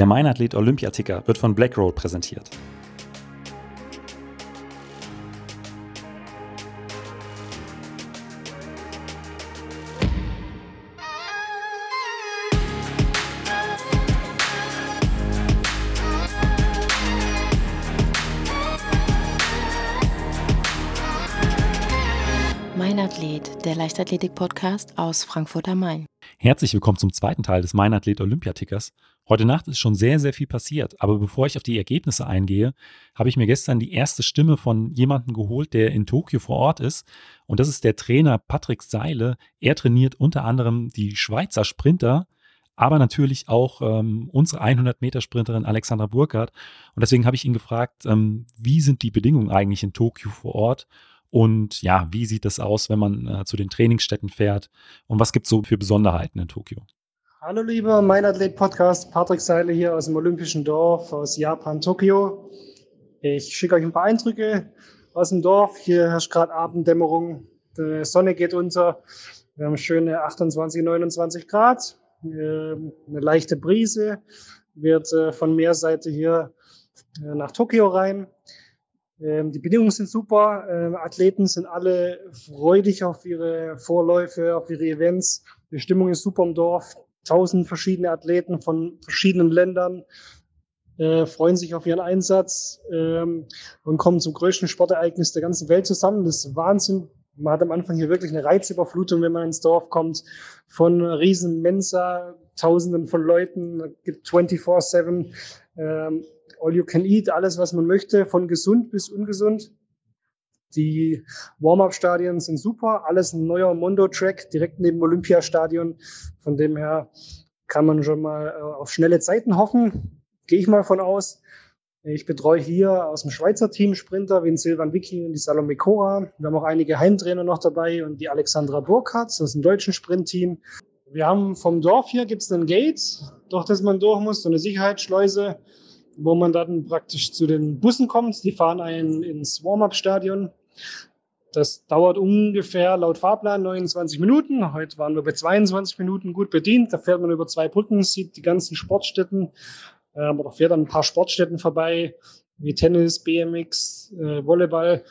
Der Meinathlet Olympiaticker wird von Blackroll präsentiert. Mein Athlet, der Leichtathletik-Podcast aus Frankfurt am Main. Herzlich willkommen zum zweiten Teil des Meinathlet Olympiatickers. Heute Nacht ist schon sehr, sehr viel passiert, aber bevor ich auf die Ergebnisse eingehe, habe ich mir gestern die erste Stimme von jemandem geholt, der in Tokio vor Ort ist. Und das ist der Trainer Patrick Seile. Er trainiert unter anderem die Schweizer Sprinter, aber natürlich auch ähm, unsere 100-Meter-Sprinterin Alexandra Burkhardt. Und deswegen habe ich ihn gefragt, ähm, wie sind die Bedingungen eigentlich in Tokio vor Ort? Und ja, wie sieht das aus, wenn man äh, zu den Trainingsstätten fährt? Und was gibt es so für Besonderheiten in Tokio? Hallo lieber Mein Athlet Podcast, Patrick Seile hier aus dem Olympischen Dorf aus Japan, Tokio. Ich schicke euch ein paar Eindrücke aus dem Dorf. Hier herrscht gerade Abenddämmerung. Die Sonne geht unter. Wir haben schöne 28, 29 Grad. Ähm, eine leichte Brise wird äh, von Meerseite hier äh, nach Tokio rein. Ähm, die Bedingungen sind super. Ähm, Athleten sind alle freudig auf ihre Vorläufe, auf ihre Events. Die Stimmung ist super im Dorf tausend verschiedene Athleten von verschiedenen Ländern äh, freuen sich auf ihren Einsatz ähm, und kommen zum größten Sportereignis der ganzen Welt zusammen. Das ist Wahnsinn. Man hat am Anfang hier wirklich eine Reizüberflutung, wenn man ins Dorf kommt, von riesen Mensa, Tausenden von Leuten, gibt 24-7, ähm, all you can eat, alles, was man möchte, von gesund bis ungesund. Die Warm-up-Stadien sind super, alles ein neuer Mondo-Track direkt neben dem Olympiastadion. Von dem her kann man schon mal äh, auf schnelle Zeiten hoffen. Gehe ich mal von aus. Ich betreue hier aus dem Schweizer Team Sprinter wie den Silvan Vicky und die Salome Cora. Wir haben auch einige Heimtrainer noch dabei und die Alexandra Burkhardt, ist ein deutschen Sprintteam. Wir haben vom Dorf hier gibt es einen Gate, durch das man durch muss, so eine Sicherheitsschleuse, wo man dann praktisch zu den Bussen kommt. Die fahren einen ins Warm-up-Stadion. Das dauert ungefähr laut Fahrplan 29 Minuten. Heute waren wir bei 22 Minuten gut bedient. Da fährt man über zwei Brücken, sieht die ganzen Sportstätten ähm, oder fährt an ein paar Sportstätten vorbei, wie Tennis, BMX, äh, Volleyball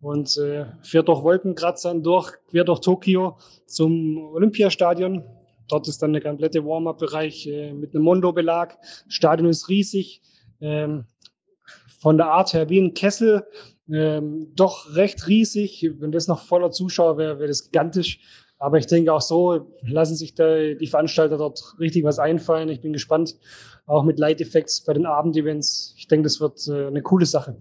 und äh, fährt durch Wolkenkratzern durch, quer durch Tokio zum Olympiastadion. Dort ist dann der komplette Warm-up-Bereich äh, mit einem Mondo-Belag. Stadion ist riesig. Ähm, von der Art her wie ein Kessel ähm, doch recht riesig. Wenn das noch voller Zuschauer wäre, wäre das gigantisch. Aber ich denke auch so lassen sich die Veranstalter dort richtig was einfallen. Ich bin gespannt, auch mit Light Effects bei den Abendevents. Ich denke, das wird äh, eine coole Sache.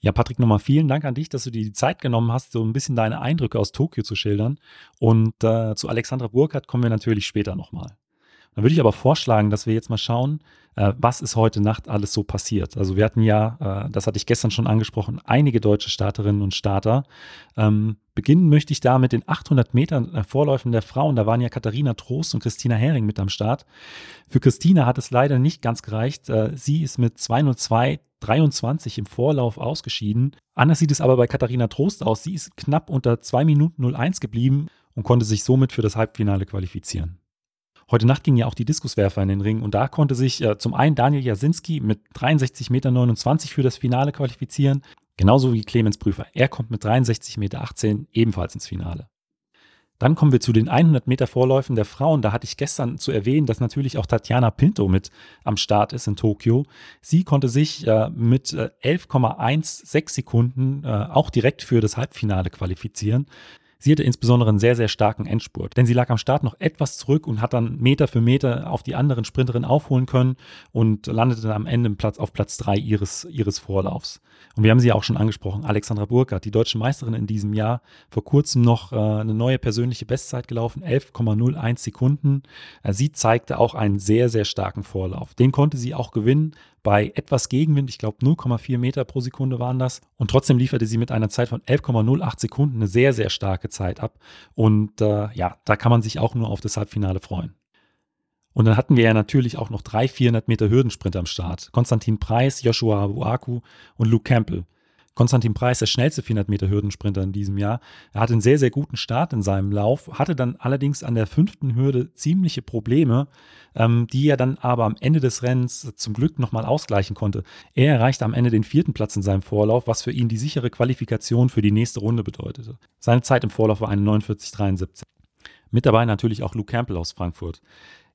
Ja, Patrick, nochmal vielen Dank an dich, dass du dir die Zeit genommen hast, so ein bisschen deine Eindrücke aus Tokio zu schildern. Und äh, zu Alexandra Burkhardt kommen wir natürlich später nochmal. Dann würde ich aber vorschlagen, dass wir jetzt mal schauen, äh, was ist heute Nacht alles so passiert. Also wir hatten ja, äh, das hatte ich gestern schon angesprochen, einige deutsche Starterinnen und Starter. Ähm, beginnen möchte ich da mit den 800 Metern äh, Vorläufen der Frauen. Da waren ja Katharina Trost und Christina Hering mit am Start. Für Christina hat es leider nicht ganz gereicht. Sie ist mit 202 23 im Vorlauf ausgeschieden. Anders sieht es aber bei Katharina Trost aus. Sie ist knapp unter 2 Minuten 01 geblieben und konnte sich somit für das Halbfinale qualifizieren. Heute Nacht ging ja auch die Diskuswerfer in den Ring und da konnte sich äh, zum einen Daniel Jasinski mit 63,29 Meter für das Finale qualifizieren, genauso wie Clemens Prüfer. Er kommt mit 63,18 Meter ebenfalls ins Finale. Dann kommen wir zu den 100 Meter Vorläufen der Frauen. Da hatte ich gestern zu erwähnen, dass natürlich auch Tatjana Pinto mit am Start ist in Tokio. Sie konnte sich äh, mit äh, 11,16 Sekunden äh, auch direkt für das Halbfinale qualifizieren. Sie hatte insbesondere einen sehr, sehr starken Endspurt, denn sie lag am Start noch etwas zurück und hat dann Meter für Meter auf die anderen Sprinterinnen aufholen können und landete dann am Ende Platz, auf Platz 3 ihres, ihres Vorlaufs. Und wir haben sie ja auch schon angesprochen, Alexandra Burkhardt, die deutsche Meisterin in diesem Jahr, vor kurzem noch äh, eine neue persönliche Bestzeit gelaufen, 11,01 Sekunden. Äh, sie zeigte auch einen sehr, sehr starken Vorlauf. Den konnte sie auch gewinnen bei etwas Gegenwind, ich glaube 0,4 Meter pro Sekunde waren das. Und trotzdem lieferte sie mit einer Zeit von 11,08 Sekunden eine sehr, sehr starke Zeit ab. Und äh, ja, da kann man sich auch nur auf das Halbfinale freuen. Und dann hatten wir ja natürlich auch noch drei 400 Meter Hürdensprint am Start. Konstantin Preis, Joshua Buaku und Luke Campbell. Konstantin Preis, der schnellste 400 Meter Hürdensprinter in diesem Jahr. Er hatte einen sehr, sehr guten Start in seinem Lauf, hatte dann allerdings an der fünften Hürde ziemliche Probleme, ähm, die er dann aber am Ende des Rennens zum Glück nochmal ausgleichen konnte. Er erreichte am Ende den vierten Platz in seinem Vorlauf, was für ihn die sichere Qualifikation für die nächste Runde bedeutete. Seine Zeit im Vorlauf war eine 49,73. Mit dabei natürlich auch Luke Campbell aus Frankfurt.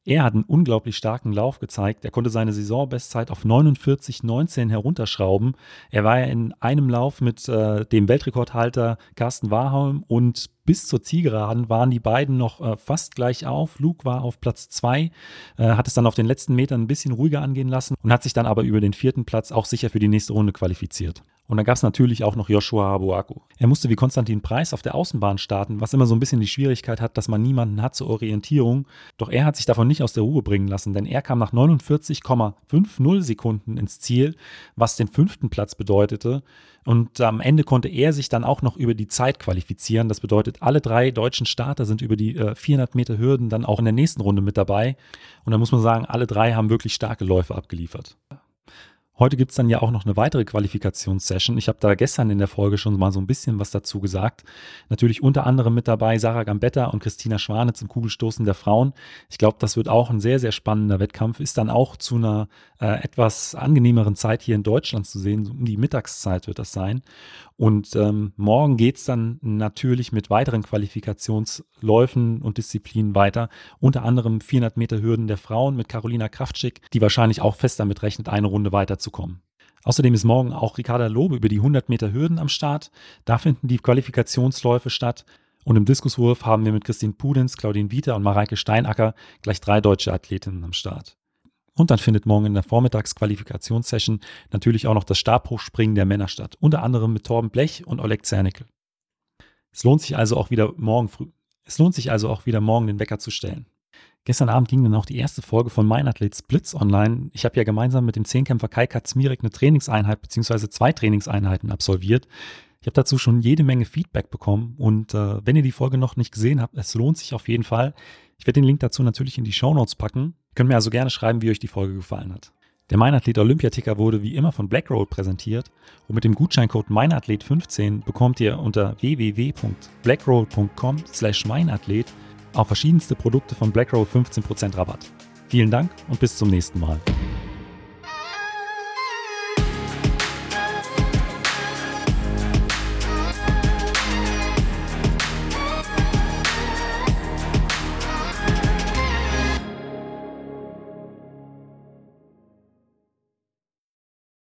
Er hat einen unglaublich starken Lauf gezeigt. Er konnte seine Saisonbestzeit auf 49,19 herunterschrauben. Er war ja in einem Lauf mit äh, dem Weltrekordhalter Carsten Warholm und bis zur Zielgeraden waren die beiden noch äh, fast gleich auf. Luke war auf Platz 2, äh, hat es dann auf den letzten Metern ein bisschen ruhiger angehen lassen und hat sich dann aber über den vierten Platz auch sicher für die nächste Runde qualifiziert. Und dann gab es natürlich auch noch Joshua Habuaku. Er musste wie Konstantin Preis auf der Außenbahn starten, was immer so ein bisschen die Schwierigkeit hat, dass man niemanden hat zur Orientierung. Doch er hat sich davon nicht aus der Ruhe bringen lassen, denn er kam nach 49,50 Sekunden ins Ziel, was den fünften Platz bedeutete. Und am Ende konnte er sich dann auch noch über die Zeit qualifizieren. Das bedeutet, alle drei deutschen Starter sind über die äh, 400 Meter Hürden dann auch in der nächsten Runde mit dabei. Und da muss man sagen, alle drei haben wirklich starke Läufe abgeliefert. Heute gibt es dann ja auch noch eine weitere Qualifikationssession. Ich habe da gestern in der Folge schon mal so ein bisschen was dazu gesagt. Natürlich unter anderem mit dabei Sarah Gambetta und Christina Schwane zum Kugelstoßen der Frauen. Ich glaube, das wird auch ein sehr, sehr spannender Wettkampf. Ist dann auch zu einer äh, etwas angenehmeren Zeit hier in Deutschland zu sehen. Um die Mittagszeit wird das sein. Und ähm, morgen geht es dann natürlich mit weiteren Qualifikationsläufen und Disziplinen weiter. Unter anderem 400 Meter Hürden der Frauen mit Carolina Kraftschick, die wahrscheinlich auch fest damit rechnet, eine Runde weiterzukommen. Außerdem ist morgen auch Ricarda Lobe über die 100 Meter Hürden am Start. Da finden die Qualifikationsläufe statt. Und im Diskuswurf haben wir mit Christine Pudenz, Claudine Wieter und Mareike Steinacker gleich drei deutsche Athletinnen am Start. Und dann findet morgen in der Vormittagsqualifikationssession natürlich auch noch das Stabhochspringen der Männer statt, unter anderem mit Torben Blech und Oleg Zernickel. Es lohnt sich also auch wieder morgen früh. Es lohnt sich also auch wieder morgen den Wecker zu stellen. Gestern Abend ging dann auch die erste Folge von Mein Athlet Splits online. Ich habe ja gemeinsam mit dem Zehnkämpfer Kai Katzmirek eine Trainingseinheit bzw. zwei Trainingseinheiten absolviert. Ich habe dazu schon jede Menge Feedback bekommen und äh, wenn ihr die Folge noch nicht gesehen habt, es lohnt sich auf jeden Fall. Ich werde den Link dazu natürlich in die Show Notes packen. Ihr könnt mir also gerne schreiben, wie euch die Folge gefallen hat. Der Meinathlet Olympiaticker wurde wie immer von Blackroll präsentiert und mit dem Gutscheincode Meinathlet15 bekommt ihr unter www.blackroll.com slash meinathlet auf verschiedenste Produkte von Blackroll 15% Rabatt. Vielen Dank und bis zum nächsten Mal.